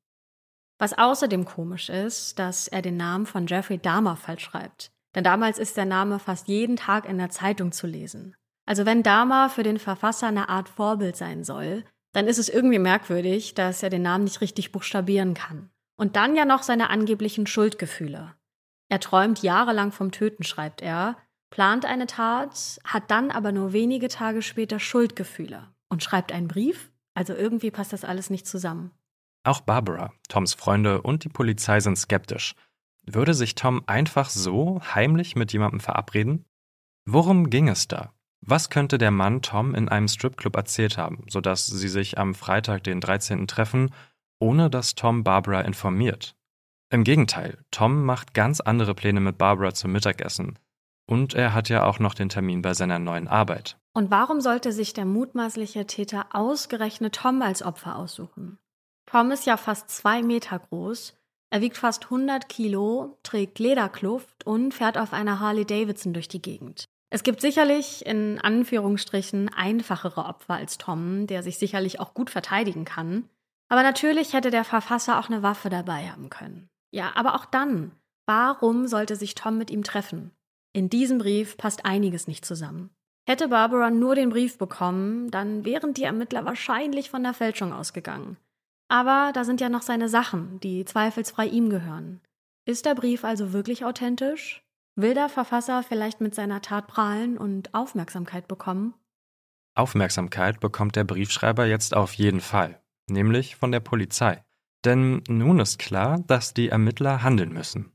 Was außerdem komisch ist, dass er den Namen von Jeffrey Dahmer falsch schreibt. Denn damals ist der Name fast jeden Tag in der Zeitung zu lesen. Also wenn Dahmer für den Verfasser eine Art Vorbild sein soll, dann ist es irgendwie merkwürdig, dass er den Namen nicht richtig buchstabieren kann. Und dann ja noch seine angeblichen Schuldgefühle. Er träumt jahrelang vom Töten, schreibt er, plant eine Tat, hat dann aber nur wenige Tage später Schuldgefühle und schreibt einen Brief? Also irgendwie passt das alles nicht zusammen. Auch Barbara, Toms Freunde und die Polizei sind skeptisch. Würde sich Tom einfach so heimlich mit jemandem verabreden? Worum ging es da? Was könnte der Mann Tom in einem Stripclub erzählt haben, sodass sie sich am Freitag, den 13. treffen, ohne dass Tom Barbara informiert? Im Gegenteil, Tom macht ganz andere Pläne mit Barbara zum Mittagessen. Und er hat ja auch noch den Termin bei seiner neuen Arbeit. Und warum sollte sich der mutmaßliche Täter ausgerechnet Tom als Opfer aussuchen? Tom ist ja fast zwei Meter groß, er wiegt fast 100 Kilo, trägt Lederkluft und fährt auf einer Harley Davidson durch die Gegend. Es gibt sicherlich in Anführungsstrichen einfachere Opfer als Tom, der sich sicherlich auch gut verteidigen kann. Aber natürlich hätte der Verfasser auch eine Waffe dabei haben können. Ja, aber auch dann, warum sollte sich Tom mit ihm treffen? In diesem Brief passt einiges nicht zusammen. Hätte Barbara nur den Brief bekommen, dann wären die Ermittler wahrscheinlich von der Fälschung ausgegangen. Aber da sind ja noch seine Sachen, die zweifelsfrei ihm gehören. Ist der Brief also wirklich authentisch? Will der Verfasser vielleicht mit seiner Tat prahlen und Aufmerksamkeit bekommen? Aufmerksamkeit bekommt der Briefschreiber jetzt auf jeden Fall, nämlich von der Polizei. Denn nun ist klar, dass die Ermittler handeln müssen.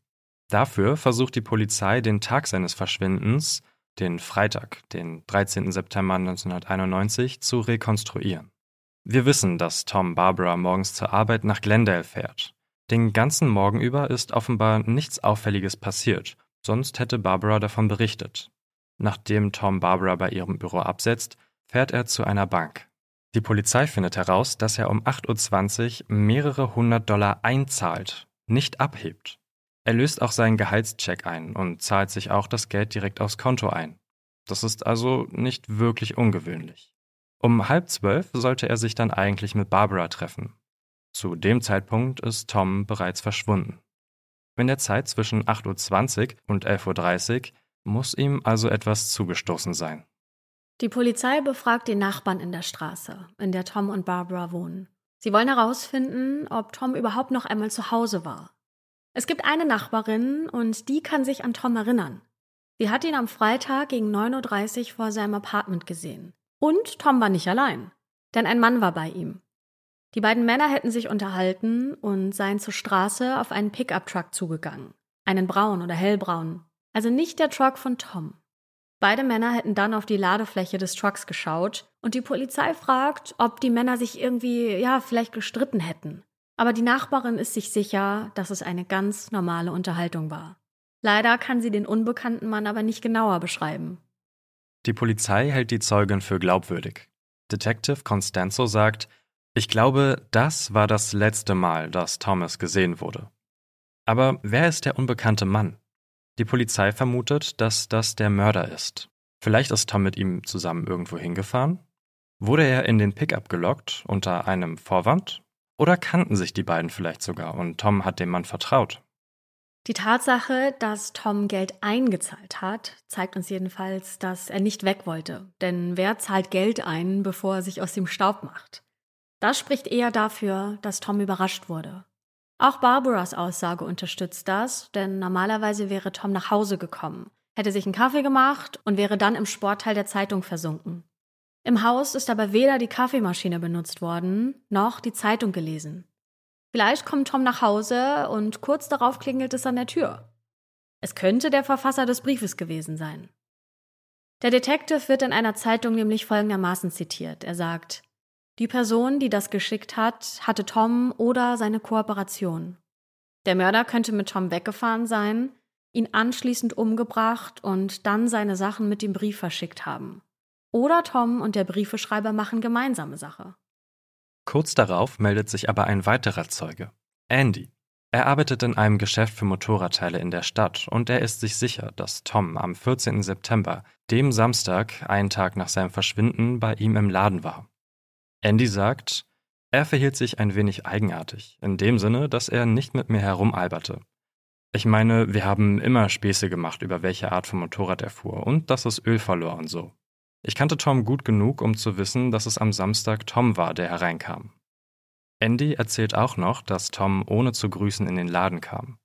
Dafür versucht die Polizei den Tag seines Verschwindens, den Freitag, den 13. September 1991, zu rekonstruieren. Wir wissen, dass Tom Barbara morgens zur Arbeit nach Glendale fährt. Den ganzen Morgen über ist offenbar nichts Auffälliges passiert Sonst hätte Barbara davon berichtet. Nachdem Tom Barbara bei ihrem Büro absetzt, fährt er zu einer Bank. Die Polizei findet heraus, dass er um 8.20 Uhr mehrere hundert Dollar einzahlt, nicht abhebt. Er löst auch seinen Gehaltscheck ein und zahlt sich auch das Geld direkt aufs Konto ein. Das ist also nicht wirklich ungewöhnlich. Um halb zwölf sollte er sich dann eigentlich mit Barbara treffen. Zu dem Zeitpunkt ist Tom bereits verschwunden. In der Zeit zwischen 8.20 Uhr und 11.30 Uhr muss ihm also etwas zugestoßen sein. Die Polizei befragt die Nachbarn in der Straße, in der Tom und Barbara wohnen. Sie wollen herausfinden, ob Tom überhaupt noch einmal zu Hause war. Es gibt eine Nachbarin und die kann sich an Tom erinnern. Sie hat ihn am Freitag gegen 9.30 Uhr vor seinem Apartment gesehen. Und Tom war nicht allein, denn ein Mann war bei ihm. Die beiden Männer hätten sich unterhalten und seien zur Straße auf einen Pickup-Truck zugegangen. Einen braun oder hellbraun. Also nicht der Truck von Tom. Beide Männer hätten dann auf die Ladefläche des Trucks geschaut und die Polizei fragt, ob die Männer sich irgendwie, ja, vielleicht gestritten hätten. Aber die Nachbarin ist sich sicher, dass es eine ganz normale Unterhaltung war. Leider kann sie den unbekannten Mann aber nicht genauer beschreiben. Die Polizei hält die Zeugin für glaubwürdig. Detective Constanzo sagt, ich glaube, das war das letzte Mal, dass Thomas gesehen wurde. Aber wer ist der unbekannte Mann? Die Polizei vermutet, dass das der Mörder ist. Vielleicht ist Tom mit ihm zusammen irgendwo hingefahren? Wurde er in den Pickup gelockt unter einem Vorwand? Oder kannten sich die beiden vielleicht sogar und Tom hat dem Mann vertraut? Die Tatsache, dass Tom Geld eingezahlt hat, zeigt uns jedenfalls, dass er nicht weg wollte. Denn wer zahlt Geld ein, bevor er sich aus dem Staub macht? Das spricht eher dafür, dass Tom überrascht wurde. Auch Barbaras Aussage unterstützt das, denn normalerweise wäre Tom nach Hause gekommen, hätte sich einen Kaffee gemacht und wäre dann im Sportteil der Zeitung versunken. Im Haus ist aber weder die Kaffeemaschine benutzt worden, noch die Zeitung gelesen. Vielleicht kommt Tom nach Hause und kurz darauf klingelt es an der Tür. Es könnte der Verfasser des Briefes gewesen sein. Der Detective wird in einer Zeitung nämlich folgendermaßen zitiert. Er sagt, die Person, die das geschickt hat, hatte Tom oder seine Kooperation. Der Mörder könnte mit Tom weggefahren sein, ihn anschließend umgebracht und dann seine Sachen mit dem Brief verschickt haben. Oder Tom und der Briefeschreiber machen gemeinsame Sache. Kurz darauf meldet sich aber ein weiterer Zeuge, Andy. Er arbeitet in einem Geschäft für Motorradteile in der Stadt und er ist sich sicher, dass Tom am 14. September, dem Samstag, einen Tag nach seinem Verschwinden, bei ihm im Laden war. Andy sagt, er verhielt sich ein wenig eigenartig, in dem Sinne, dass er nicht mit mir herumalberte. Ich meine, wir haben immer Späße gemacht, über welche Art von Motorrad er fuhr und dass es Öl verlor und so. Ich kannte Tom gut genug, um zu wissen, dass es am Samstag Tom war, der hereinkam. Andy erzählt auch noch, dass Tom ohne zu grüßen in den Laden kam.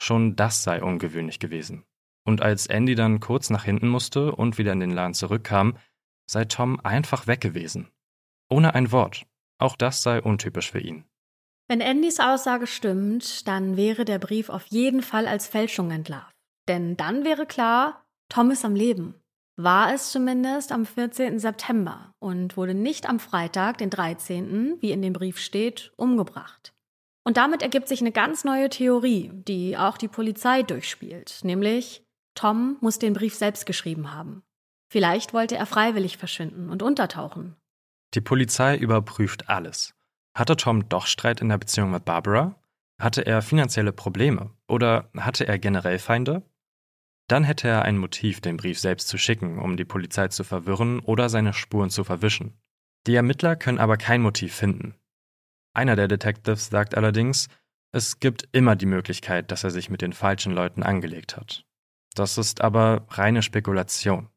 Schon das sei ungewöhnlich gewesen. Und als Andy dann kurz nach hinten musste und wieder in den Laden zurückkam, sei Tom einfach weg gewesen. Ohne ein Wort. Auch das sei untypisch für ihn. Wenn Andys Aussage stimmt, dann wäre der Brief auf jeden Fall als Fälschung entlarvt. Denn dann wäre klar, Tom ist am Leben war es zumindest am 14. September und wurde nicht am Freitag, den 13., wie in dem Brief steht, umgebracht. Und damit ergibt sich eine ganz neue Theorie, die auch die Polizei durchspielt, nämlich Tom muss den Brief selbst geschrieben haben. Vielleicht wollte er freiwillig verschwinden und untertauchen. Die Polizei überprüft alles. Hatte Tom doch Streit in der Beziehung mit Barbara? Hatte er finanzielle Probleme? Oder hatte er generell Feinde? Dann hätte er ein Motiv, den Brief selbst zu schicken, um die Polizei zu verwirren oder seine Spuren zu verwischen. Die Ermittler können aber kein Motiv finden. Einer der Detectives sagt allerdings, es gibt immer die Möglichkeit, dass er sich mit den falschen Leuten angelegt hat. Das ist aber reine Spekulation.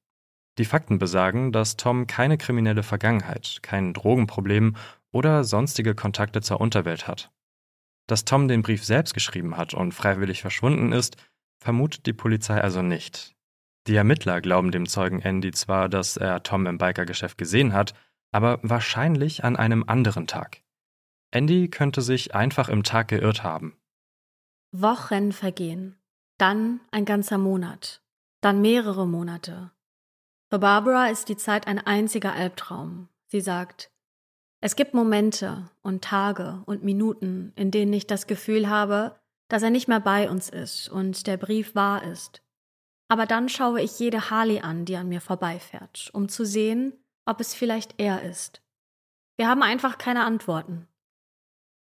Die Fakten besagen, dass Tom keine kriminelle Vergangenheit, kein Drogenproblem oder sonstige Kontakte zur Unterwelt hat. Dass Tom den Brief selbst geschrieben hat und freiwillig verschwunden ist, vermutet die Polizei also nicht. Die Ermittler glauben dem Zeugen Andy zwar, dass er Tom im Bikergeschäft gesehen hat, aber wahrscheinlich an einem anderen Tag. Andy könnte sich einfach im Tag geirrt haben. Wochen vergehen, dann ein ganzer Monat, dann mehrere Monate. Für Barbara ist die Zeit ein einziger Albtraum. Sie sagt, es gibt Momente und Tage und Minuten, in denen ich das Gefühl habe, dass er nicht mehr bei uns ist und der Brief wahr ist. Aber dann schaue ich jede Harley an, die an mir vorbeifährt, um zu sehen, ob es vielleicht er ist. Wir haben einfach keine Antworten.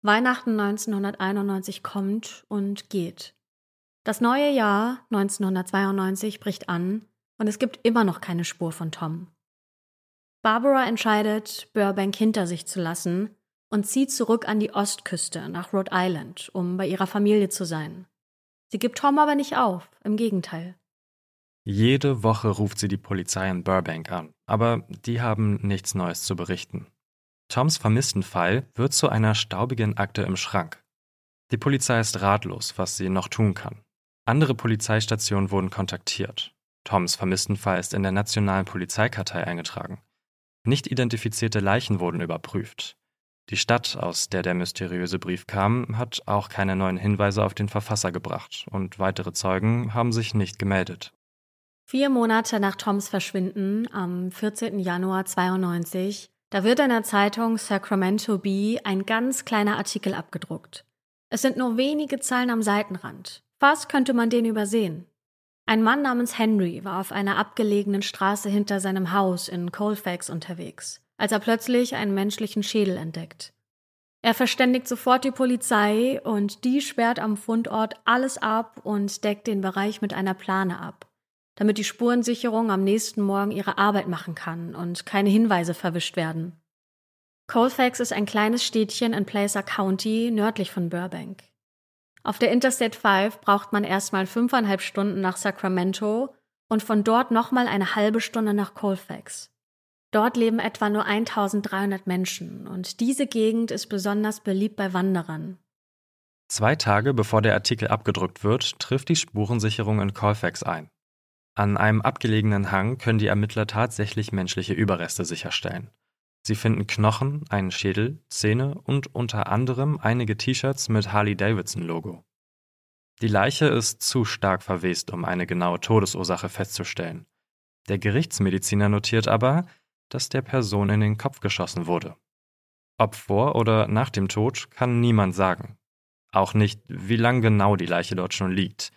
Weihnachten 1991 kommt und geht. Das neue Jahr 1992 bricht an und es gibt immer noch keine Spur von Tom. Barbara entscheidet, Burbank hinter sich zu lassen und zieht zurück an die Ostküste nach Rhode Island, um bei ihrer Familie zu sein. Sie gibt Tom aber nicht auf, im Gegenteil. Jede Woche ruft sie die Polizei in Burbank an, aber die haben nichts Neues zu berichten. Toms Vermisstenfall wird zu einer staubigen Akte im Schrank. Die Polizei ist ratlos, was sie noch tun kann. Andere Polizeistationen wurden kontaktiert. Toms Vermisstenfall ist in der nationalen Polizeikartei eingetragen. Nicht identifizierte Leichen wurden überprüft. Die Stadt, aus der der mysteriöse Brief kam, hat auch keine neuen Hinweise auf den Verfasser gebracht und weitere Zeugen haben sich nicht gemeldet. Vier Monate nach Toms Verschwinden, am 14. Januar 92, da wird in der Zeitung Sacramento Bee ein ganz kleiner Artikel abgedruckt. Es sind nur wenige Zeilen am Seitenrand. Fast könnte man den übersehen. Ein Mann namens Henry war auf einer abgelegenen Straße hinter seinem Haus in Colfax unterwegs als er plötzlich einen menschlichen Schädel entdeckt. Er verständigt sofort die Polizei und die sperrt am Fundort alles ab und deckt den Bereich mit einer Plane ab, damit die Spurensicherung am nächsten Morgen ihre Arbeit machen kann und keine Hinweise verwischt werden. Colfax ist ein kleines Städtchen in Placer County nördlich von Burbank. Auf der Interstate 5 braucht man erstmal fünfeinhalb Stunden nach Sacramento und von dort nochmal eine halbe Stunde nach Colfax. Dort leben etwa nur 1300 Menschen und diese Gegend ist besonders beliebt bei Wanderern. Zwei Tage bevor der Artikel abgedruckt wird, trifft die Spurensicherung in Colfax ein. An einem abgelegenen Hang können die Ermittler tatsächlich menschliche Überreste sicherstellen. Sie finden Knochen, einen Schädel, Zähne und unter anderem einige T-Shirts mit Harley-Davidson-Logo. Die Leiche ist zu stark verwest, um eine genaue Todesursache festzustellen. Der Gerichtsmediziner notiert aber, dass der Person in den Kopf geschossen wurde. Ob vor oder nach dem Tod kann niemand sagen. Auch nicht, wie lang genau die Leiche dort schon liegt.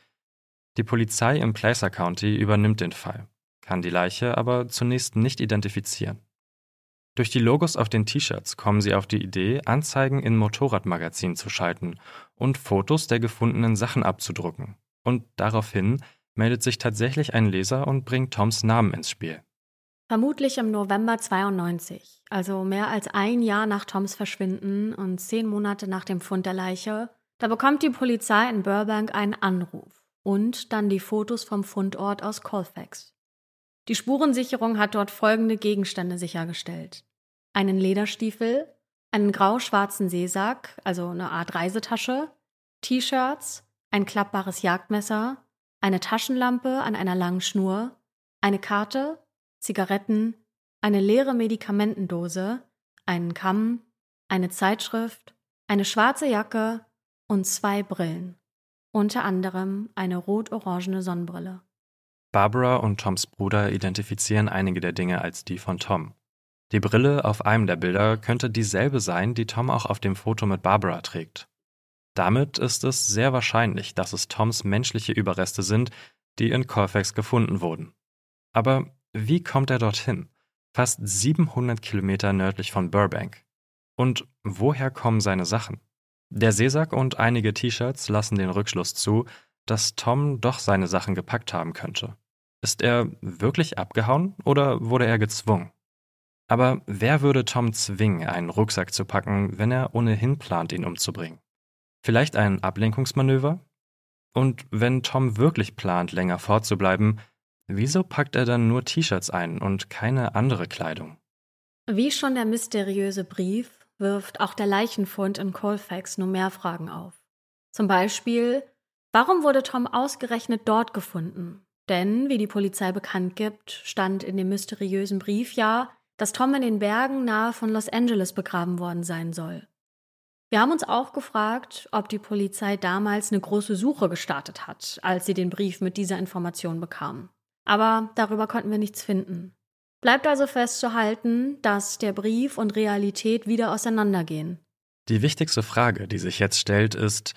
Die Polizei im Placer County übernimmt den Fall, kann die Leiche aber zunächst nicht identifizieren. Durch die Logos auf den T-Shirts kommen sie auf die Idee, Anzeigen in Motorradmagazinen zu schalten und Fotos der gefundenen Sachen abzudrucken. Und daraufhin meldet sich tatsächlich ein Leser und bringt Toms Namen ins Spiel. Vermutlich im November 92, also mehr als ein Jahr nach Toms Verschwinden und zehn Monate nach dem Fund der Leiche, da bekommt die Polizei in Burbank einen Anruf und dann die Fotos vom Fundort aus Colfax. Die Spurensicherung hat dort folgende Gegenstände sichergestellt. Einen Lederstiefel, einen grau-schwarzen Seesack, also eine Art Reisetasche, T-Shirts, ein klappbares Jagdmesser, eine Taschenlampe an einer langen Schnur, eine Karte, Zigaretten, eine leere Medikamentendose, einen Kamm, eine Zeitschrift, eine schwarze Jacke, und zwei Brillen, unter anderem eine rot-orangene Sonnenbrille. Barbara und Toms Bruder identifizieren einige der Dinge als die von Tom. Die Brille auf einem der Bilder könnte dieselbe sein, die Tom auch auf dem Foto mit Barbara trägt. Damit ist es sehr wahrscheinlich, dass es Toms menschliche Überreste sind, die in Colfax gefunden wurden. Aber wie kommt er dorthin? Fast 700 Kilometer nördlich von Burbank. Und woher kommen seine Sachen? Der Seesack und einige T-Shirts lassen den Rückschluss zu, dass Tom doch seine Sachen gepackt haben könnte. Ist er wirklich abgehauen oder wurde er gezwungen? Aber wer würde Tom zwingen, einen Rucksack zu packen, wenn er ohnehin plant, ihn umzubringen? Vielleicht ein Ablenkungsmanöver? Und wenn Tom wirklich plant, länger fortzubleiben, wieso packt er dann nur T-Shirts ein und keine andere Kleidung? Wie schon der mysteriöse Brief wirft auch der Leichenfund in Colfax nur mehr Fragen auf. Zum Beispiel, warum wurde Tom ausgerechnet dort gefunden? Denn, wie die Polizei bekannt gibt, stand in dem mysteriösen Brief ja, dass Tom in den Bergen nahe von Los Angeles begraben worden sein soll. Wir haben uns auch gefragt, ob die Polizei damals eine große Suche gestartet hat, als sie den Brief mit dieser Information bekam. Aber darüber konnten wir nichts finden. Bleibt also festzuhalten, dass der Brief und Realität wieder auseinandergehen. Die wichtigste Frage, die sich jetzt stellt, ist,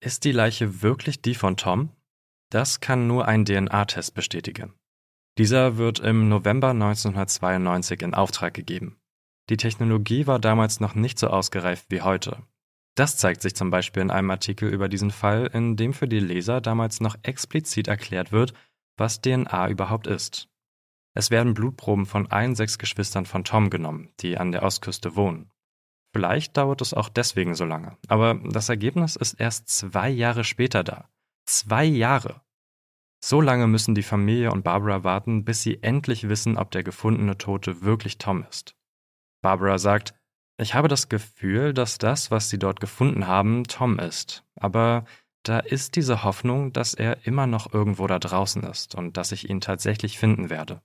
ist die Leiche wirklich die von Tom? Das kann nur ein DNA-Test bestätigen. Dieser wird im November 1992 in Auftrag gegeben. Die Technologie war damals noch nicht so ausgereift wie heute. Das zeigt sich zum Beispiel in einem Artikel über diesen Fall, in dem für die Leser damals noch explizit erklärt wird, was DNA überhaupt ist. Es werden Blutproben von allen sechs Geschwistern von Tom genommen, die an der Ostküste wohnen. Vielleicht dauert es auch deswegen so lange, aber das Ergebnis ist erst zwei Jahre später da. Zwei Jahre! So lange müssen die Familie und Barbara warten, bis sie endlich wissen, ob der gefundene Tote wirklich Tom ist. Barbara sagt, ich habe das Gefühl, dass das, was sie dort gefunden haben, Tom ist. Aber da ist diese Hoffnung, dass er immer noch irgendwo da draußen ist und dass ich ihn tatsächlich finden werde.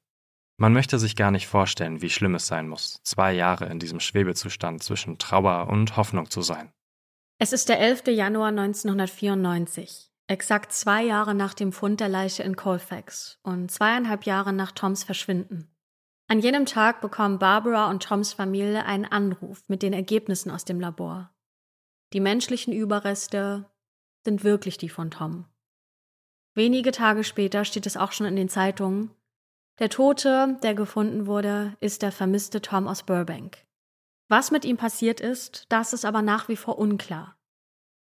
Man möchte sich gar nicht vorstellen, wie schlimm es sein muss, zwei Jahre in diesem Schwebezustand zwischen Trauer und Hoffnung zu sein. Es ist der 11. Januar 1994, exakt zwei Jahre nach dem Fund der Leiche in Colfax und zweieinhalb Jahre nach Toms Verschwinden. An jenem Tag bekommen Barbara und Toms Familie einen Anruf mit den Ergebnissen aus dem Labor. Die menschlichen Überreste sind wirklich die von Tom. Wenige Tage später steht es auch schon in den Zeitungen, der Tote, der gefunden wurde, ist der vermisste Tom aus Burbank. Was mit ihm passiert ist, das ist aber nach wie vor unklar.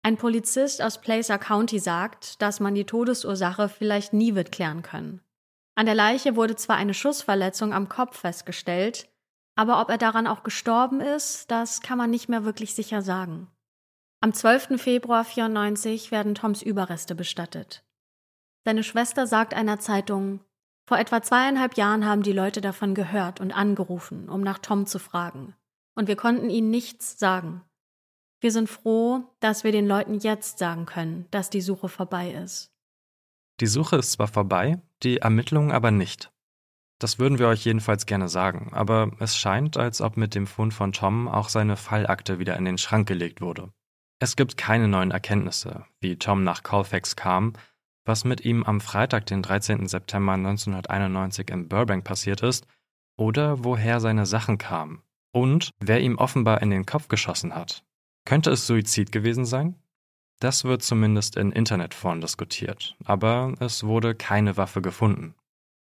Ein Polizist aus Placer County sagt, dass man die Todesursache vielleicht nie wird klären können. An der Leiche wurde zwar eine Schussverletzung am Kopf festgestellt, aber ob er daran auch gestorben ist, das kann man nicht mehr wirklich sicher sagen. Am 12. Februar 94 werden Toms Überreste bestattet. Seine Schwester sagt einer Zeitung, vor etwa zweieinhalb Jahren haben die Leute davon gehört und angerufen, um nach Tom zu fragen. Und wir konnten ihnen nichts sagen. Wir sind froh, dass wir den Leuten jetzt sagen können, dass die Suche vorbei ist. Die Suche ist zwar vorbei, die Ermittlungen aber nicht. Das würden wir euch jedenfalls gerne sagen, aber es scheint, als ob mit dem Fund von Tom auch seine Fallakte wieder in den Schrank gelegt wurde. Es gibt keine neuen Erkenntnisse, wie Tom nach Colfax kam, was mit ihm am Freitag, den 13. September 1991 in Burbank passiert ist, oder woher seine Sachen kamen und wer ihm offenbar in den Kopf geschossen hat. Könnte es Suizid gewesen sein? Das wird zumindest in Internetforen diskutiert, aber es wurde keine Waffe gefunden.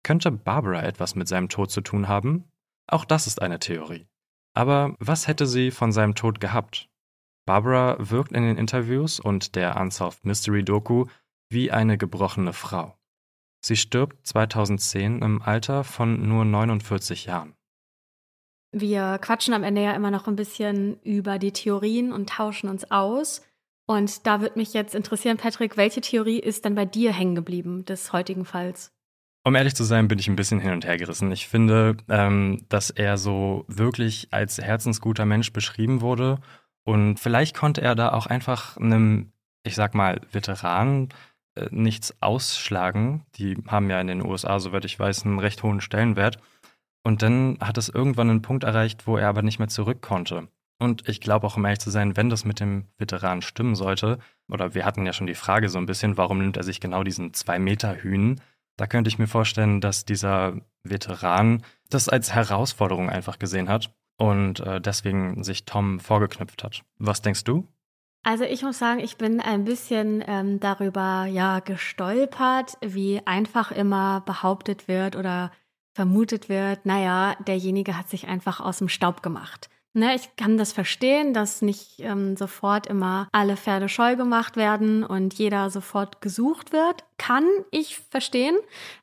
Könnte Barbara etwas mit seinem Tod zu tun haben? Auch das ist eine Theorie. Aber was hätte sie von seinem Tod gehabt? Barbara wirkt in den Interviews und der Unsolved Mystery Doku wie eine gebrochene Frau. Sie stirbt 2010 im Alter von nur 49 Jahren. Wir quatschen am Ende ja immer noch ein bisschen über die Theorien und tauschen uns aus. Und da würde mich jetzt interessieren, Patrick, welche Theorie ist denn bei dir hängen geblieben des heutigen Falls? Um ehrlich zu sein, bin ich ein bisschen hin und her gerissen. Ich finde, ähm, dass er so wirklich als herzensguter Mensch beschrieben wurde. Und vielleicht konnte er da auch einfach einem, ich sag mal, Veteran äh, nichts ausschlagen. Die haben ja in den USA, soweit ich weiß, einen recht hohen Stellenwert. Und dann hat es irgendwann einen Punkt erreicht, wo er aber nicht mehr zurück konnte. Und ich glaube auch, um ehrlich zu sein, wenn das mit dem Veteran stimmen sollte, oder wir hatten ja schon die Frage so ein bisschen, warum nimmt er sich genau diesen zwei Meter Hühn? Da könnte ich mir vorstellen, dass dieser Veteran das als Herausforderung einfach gesehen hat und äh, deswegen sich Tom vorgeknüpft hat. Was denkst du? Also ich muss sagen, ich bin ein bisschen ähm, darüber ja gestolpert, wie einfach immer behauptet wird oder vermutet wird, naja, derjenige hat sich einfach aus dem Staub gemacht. Ne, ich kann das verstehen, dass nicht ähm, sofort immer alle Pferde scheu gemacht werden und jeder sofort gesucht wird. Kann ich verstehen,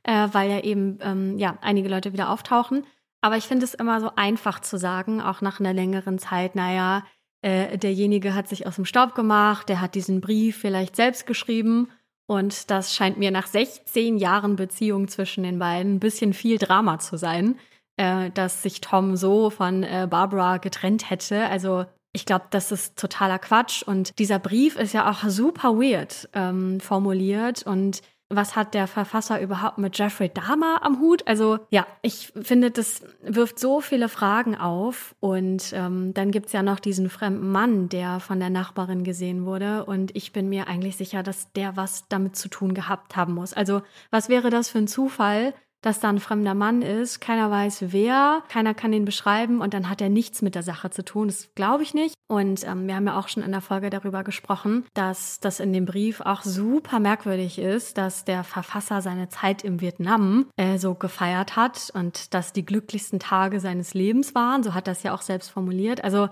äh, weil ja eben ähm, ja, einige Leute wieder auftauchen. Aber ich finde es immer so einfach zu sagen, auch nach einer längeren Zeit, naja, äh, derjenige hat sich aus dem Staub gemacht, der hat diesen Brief vielleicht selbst geschrieben und das scheint mir nach 16 Jahren Beziehung zwischen den beiden ein bisschen viel Drama zu sein, äh, dass sich Tom so von äh, Barbara getrennt hätte. Also ich glaube, das ist totaler Quatsch. Und dieser Brief ist ja auch super weird ähm, formuliert und was hat der Verfasser überhaupt mit Jeffrey Dahmer am Hut? Also ja, ich finde, das wirft so viele Fragen auf. Und ähm, dann gibt's ja noch diesen fremden Mann, der von der Nachbarin gesehen wurde. Und ich bin mir eigentlich sicher, dass der was damit zu tun gehabt haben muss. Also was wäre das für ein Zufall, dass da ein fremder Mann ist. Keiner weiß wer, keiner kann ihn beschreiben und dann hat er nichts mit der Sache zu tun. Das glaube ich nicht. Und ähm, wir haben ja auch schon in der Folge darüber gesprochen, dass das in dem Brief auch super merkwürdig ist, dass der Verfasser seine Zeit im Vietnam äh, so gefeiert hat und dass die glücklichsten Tage seines Lebens waren. So hat das ja auch selbst formuliert. Also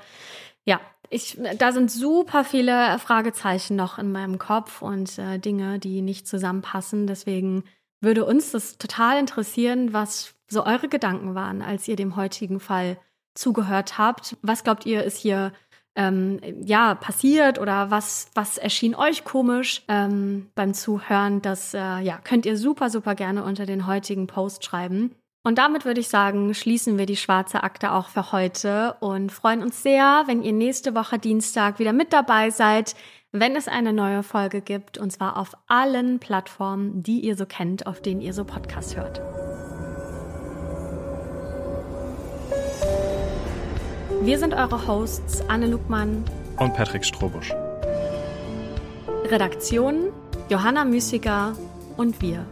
ja, ich, da sind super viele Fragezeichen noch in meinem Kopf und äh, Dinge, die nicht zusammenpassen. Deswegen würde uns das total interessieren, was so eure Gedanken waren, als ihr dem heutigen Fall zugehört habt. Was glaubt ihr, ist hier ähm, ja passiert oder was was erschien euch komisch ähm, beim Zuhören? Das äh, ja könnt ihr super super gerne unter den heutigen Post schreiben. Und damit würde ich sagen, schließen wir die schwarze Akte auch für heute und freuen uns sehr, wenn ihr nächste Woche Dienstag wieder mit dabei seid, wenn es eine neue Folge gibt, und zwar auf allen Plattformen, die ihr so kennt, auf denen ihr so Podcasts hört. Wir sind eure Hosts Anne Lugmann und Patrick Strobusch. Redaktion Johanna Müßiger und wir.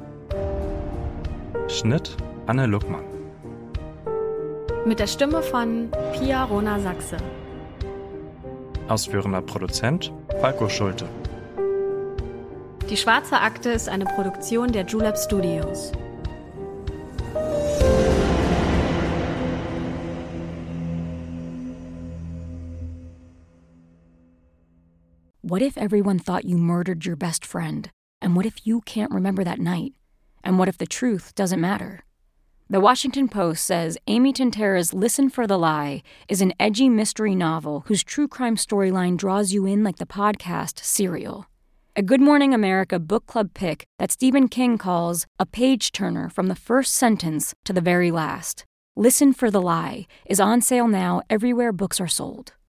Schnitt Anne Luckmann. Mit der Stimme von Pia Rona Sachse. Ausführender Produzent Falco Schulte. Die Schwarze Akte ist eine Produktion der Julep Studios. What if everyone thought you murdered your best friend? And what if you can't remember that night? And what if the truth doesn't matter? The Washington Post says Amy Tintera's Listen for the Lie is an edgy mystery novel whose true crime storyline draws you in like the podcast Serial. A Good Morning America book club pick that Stephen King calls a page turner from the first sentence to the very last. Listen for the Lie is on sale now everywhere books are sold.